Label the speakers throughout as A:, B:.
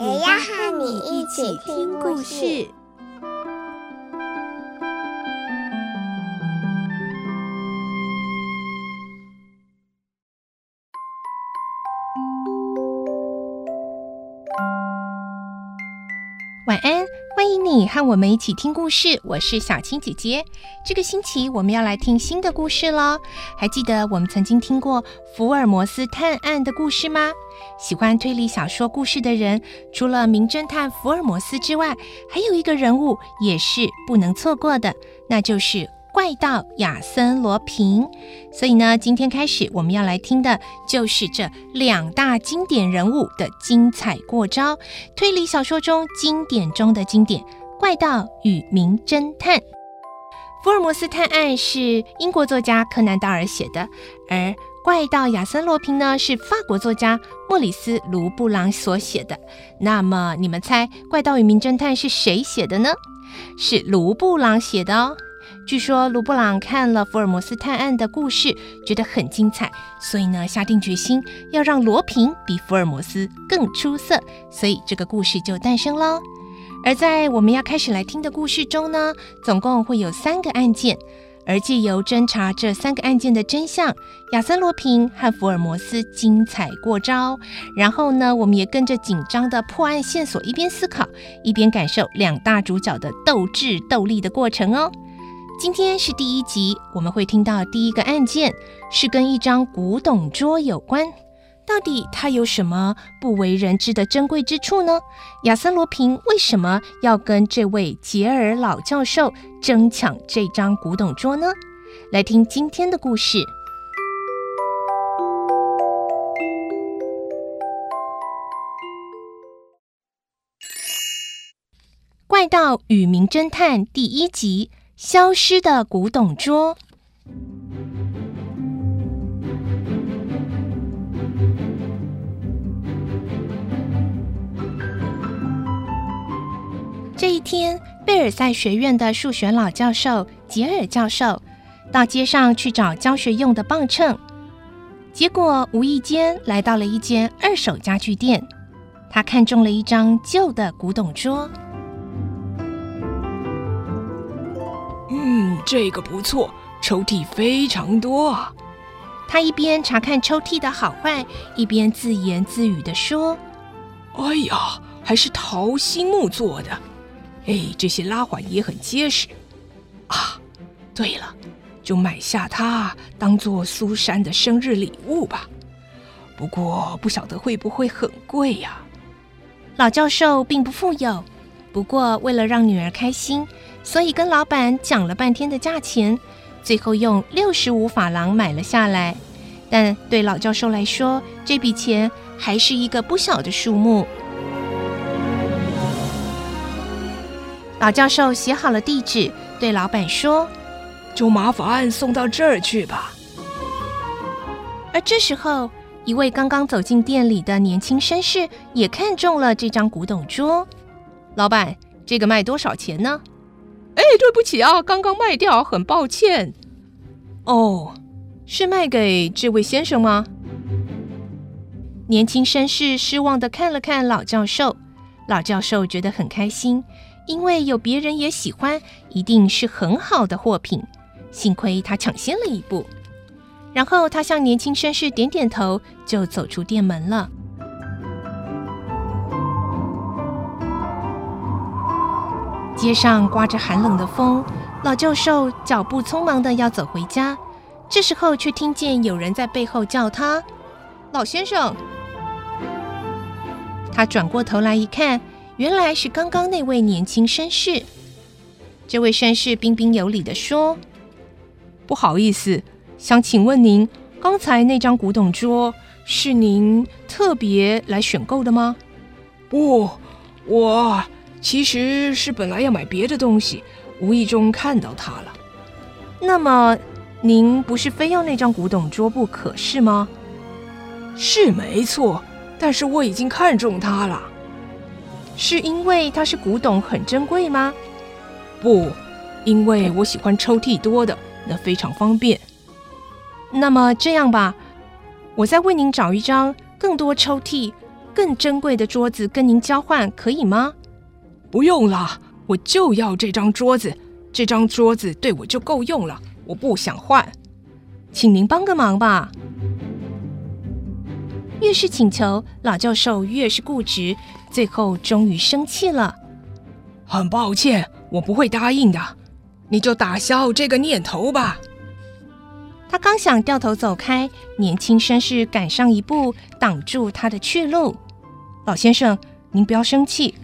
A: 也要和你一起听故事。
B: 晚安，欢迎你和我们一起听故事。我是小青姐姐。这个星期我们要来听新的故事喽。还记得我们曾经听过福尔摩斯探案的故事吗？喜欢推理小说故事的人，除了名侦探福尔摩斯之外，还有一个人物也是不能错过的，那就是。怪盗亚森罗平，所以呢，今天开始我们要来听的就是这两大经典人物的精彩过招，推理小说中经典中的经典——怪盗与名侦探。福尔摩斯探案是英国作家柯南道尔写的，而怪盗亚森罗平呢是法国作家莫里斯卢布朗所写的。那么你们猜怪盗与名侦探是谁写的呢？是卢布朗写的哦。据说卢布朗看了福尔摩斯探案的故事，觉得很精彩，所以呢，下定决心要让罗平比福尔摩斯更出色，所以这个故事就诞生喽。而在我们要开始来听的故事中呢，总共会有三个案件，而借由侦查这三个案件的真相，亚森罗平和福尔摩斯精彩过招。然后呢，我们也跟着紧张的破案线索，一边思考，一边感受两大主角的斗智斗力的过程哦。今天是第一集，我们会听到第一个案件是跟一张古董桌有关。到底它有什么不为人知的珍贵之处呢？亚森罗平为什么要跟这位杰尔老教授争抢这张古董桌呢？来听今天的故事，《怪盗与名侦探》第一集。消失的古董桌。这一天，贝尔赛学院的数学老教授杰尔教授到街上去找教学用的磅秤，结果无意间来到了一间二手家具店，他看中了一张旧的古董桌。
C: 嗯，这个不错，抽屉非常多啊。
B: 他一边查看抽屉的好坏，一边自言自语地说：“
C: 哎呀，还是桃心木做的，哎，这些拉环也很结实啊。对了，就买下它当做苏珊的生日礼物吧。不过不晓得会不会很贵呀？”
B: 老教授并不富有，不过为了让女儿开心。所以跟老板讲了半天的价钱，最后用六十五法郎买了下来。但对老教授来说，这笔钱还是一个不小的数目。老教授写好了地址，对老板说：“
C: 就麻烦送到这儿去吧。”
B: 而这时候，一位刚刚走进店里的年轻绅士也看中了这张古董桌。老板，这个卖多少钱呢？
C: 哎，对不起啊，刚刚卖掉，很抱歉。
B: 哦，是卖给这位先生吗？年轻绅士失望的看了看老教授，老教授觉得很开心，因为有别人也喜欢，一定是很好的货品。幸亏他抢先了一步，然后他向年轻绅士点点头，就走出店门了。街上刮着寒冷的风，老教授脚步匆忙的要走回家，这时候却听见有人在背后叫他：“老先生。”他转过头来一看，原来是刚刚那位年轻绅士。这位绅士彬彬有礼的说：“
C: 不好意思，想请问您，刚才那张古董桌是您特别来选购的吗？”“不。”我其实是本来要买别的东西，无意中看到它了。
B: 那么，您不是非要那张古董桌不可是吗？
C: 是没错，但是我已经看中它了。
B: 是因为它是古董，很珍贵吗？
C: 不，因为我喜欢抽屉多的，那非常方便。
B: 那么这样吧，我再为您找一张更多抽屉、更珍贵的桌子跟您交换，可以吗？
C: 不用了，我就要这张桌子，这张桌子对我就够用了，我不想换。
B: 请您帮个忙吧。越是请求，老教授越是固执，最后终于生气了。
C: 很抱歉，我不会答应的，你就打消这个念头吧。
B: 他刚想掉头走开，年轻绅士赶上一步，挡住他的去路。老先生，您不要生气，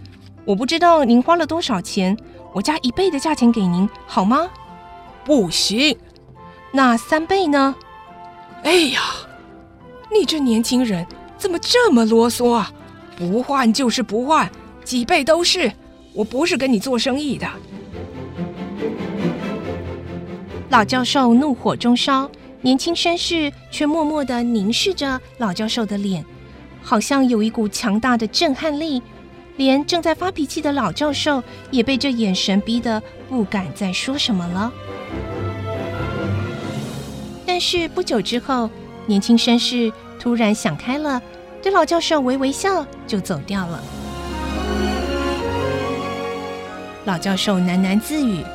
B: 我不知道您花了多少钱，我加一倍的价钱给您，好吗？
C: 不行，
B: 那三倍呢？
C: 哎呀，你这年轻人怎么这么啰嗦啊？不换就是不换，几倍都是，我不是跟你做生意的。
B: 老教授怒火中烧，年轻绅士却默默的凝视着老教授的脸，好像有一股强大的震撼力，连正在发脾气的老教授也被这眼神逼得不敢再说什么了。但是不久之后，年轻绅士突然想开了，对老教授微微笑，就走掉了。老教授喃喃自语。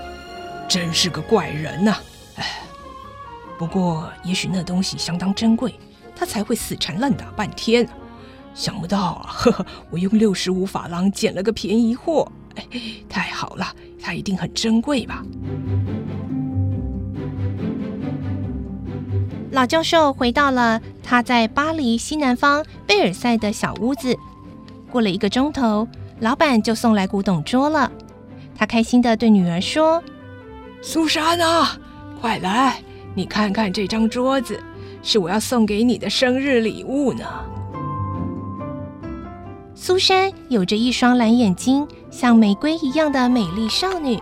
C: 真是个怪人呐、啊！哎，不过也许那东西相当珍贵，他才会死缠烂打半天。想不到啊，呵呵，我用六十五法郎捡了个便宜货，哎，太好了，它一定很珍贵吧？
B: 老教授回到了他在巴黎西南方贝尔赛的小屋子。过了一个钟头，老板就送来古董桌了。他开心的对女儿说。
C: 苏珊啊，快来！你看看这张桌子，是我要送给你的生日礼物呢。
B: 苏珊有着一双蓝眼睛，像玫瑰一样的美丽少女。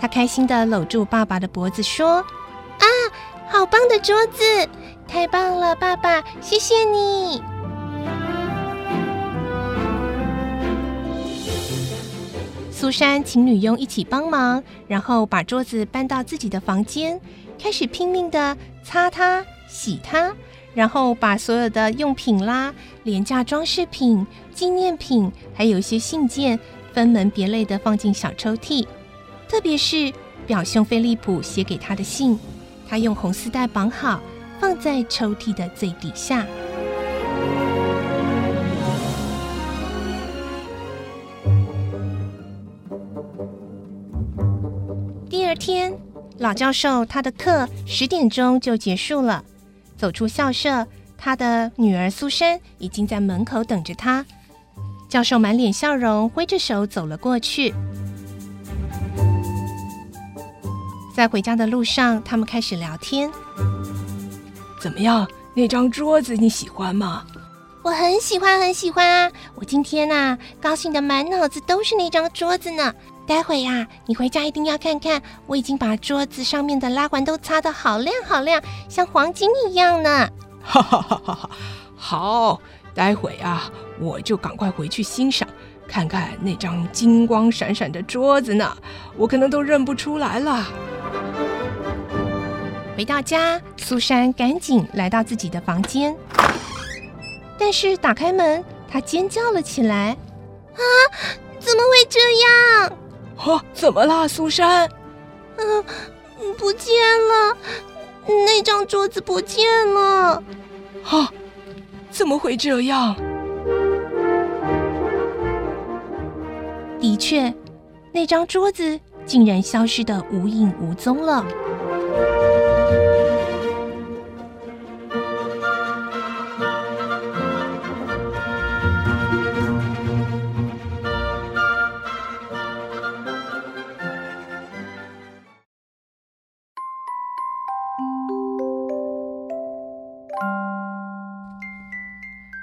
B: 她开心地搂住爸爸的脖子说：“啊，好棒的桌子！太棒了，爸爸，谢谢你。”苏珊请女佣一起帮忙，然后把桌子搬到自己的房间，开始拼命地擦它、洗它，然后把所有的用品啦、廉价装饰品、纪念品，还有一些信件，分门别类的放进小抽屉。特别是表兄菲利普写给他的信，他用红丝带绑好，放在抽屉的最底下。第二天，老教授他的课十点钟就结束了。走出校舍，他的女儿苏珊已经在门口等着他。教授满脸笑容，挥着手走了过去。在回家的路上，他们开始聊天。
C: 怎么样？那张桌子你喜欢吗？
B: 我很喜欢，很喜欢啊！我今天呐，高兴的满脑子都是那张桌子呢。待会呀，你回家一定要看看，我已经把桌子上面的拉环都擦得好亮好亮，像黄金一样呢。
C: 哈哈哈哈哈！好，待会啊，我就赶快回去欣赏，看看那张金光闪闪的桌子呢，我可能都认不出来了。
B: 回到家，苏珊赶紧来到自己的房间，但是打开门，她尖叫了起来：“啊，怎么会这样？”
C: 啊，怎么啦，苏珊？
B: 嗯，不见了，那张桌子不见了。
C: 啊，怎么会这样？
B: 的确，那张桌子竟然消失的无影无踪了。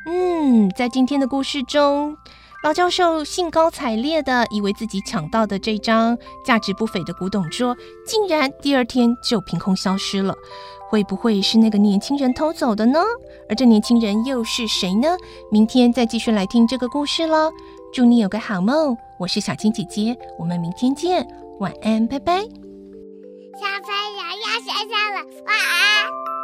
B: 嗯在今天的故事中，老教授兴高采烈的以为自己抢到的这张价值不菲的古董桌，竟然第二天就凭空消失了。会不会是那个年轻人偷走的呢？而这年轻人又是谁呢？明天再继续来听这个故事喽。祝你有个好梦，我是小青姐姐，我们明天见，晚安，拜拜。
A: 小朋友要睡觉了，晚安。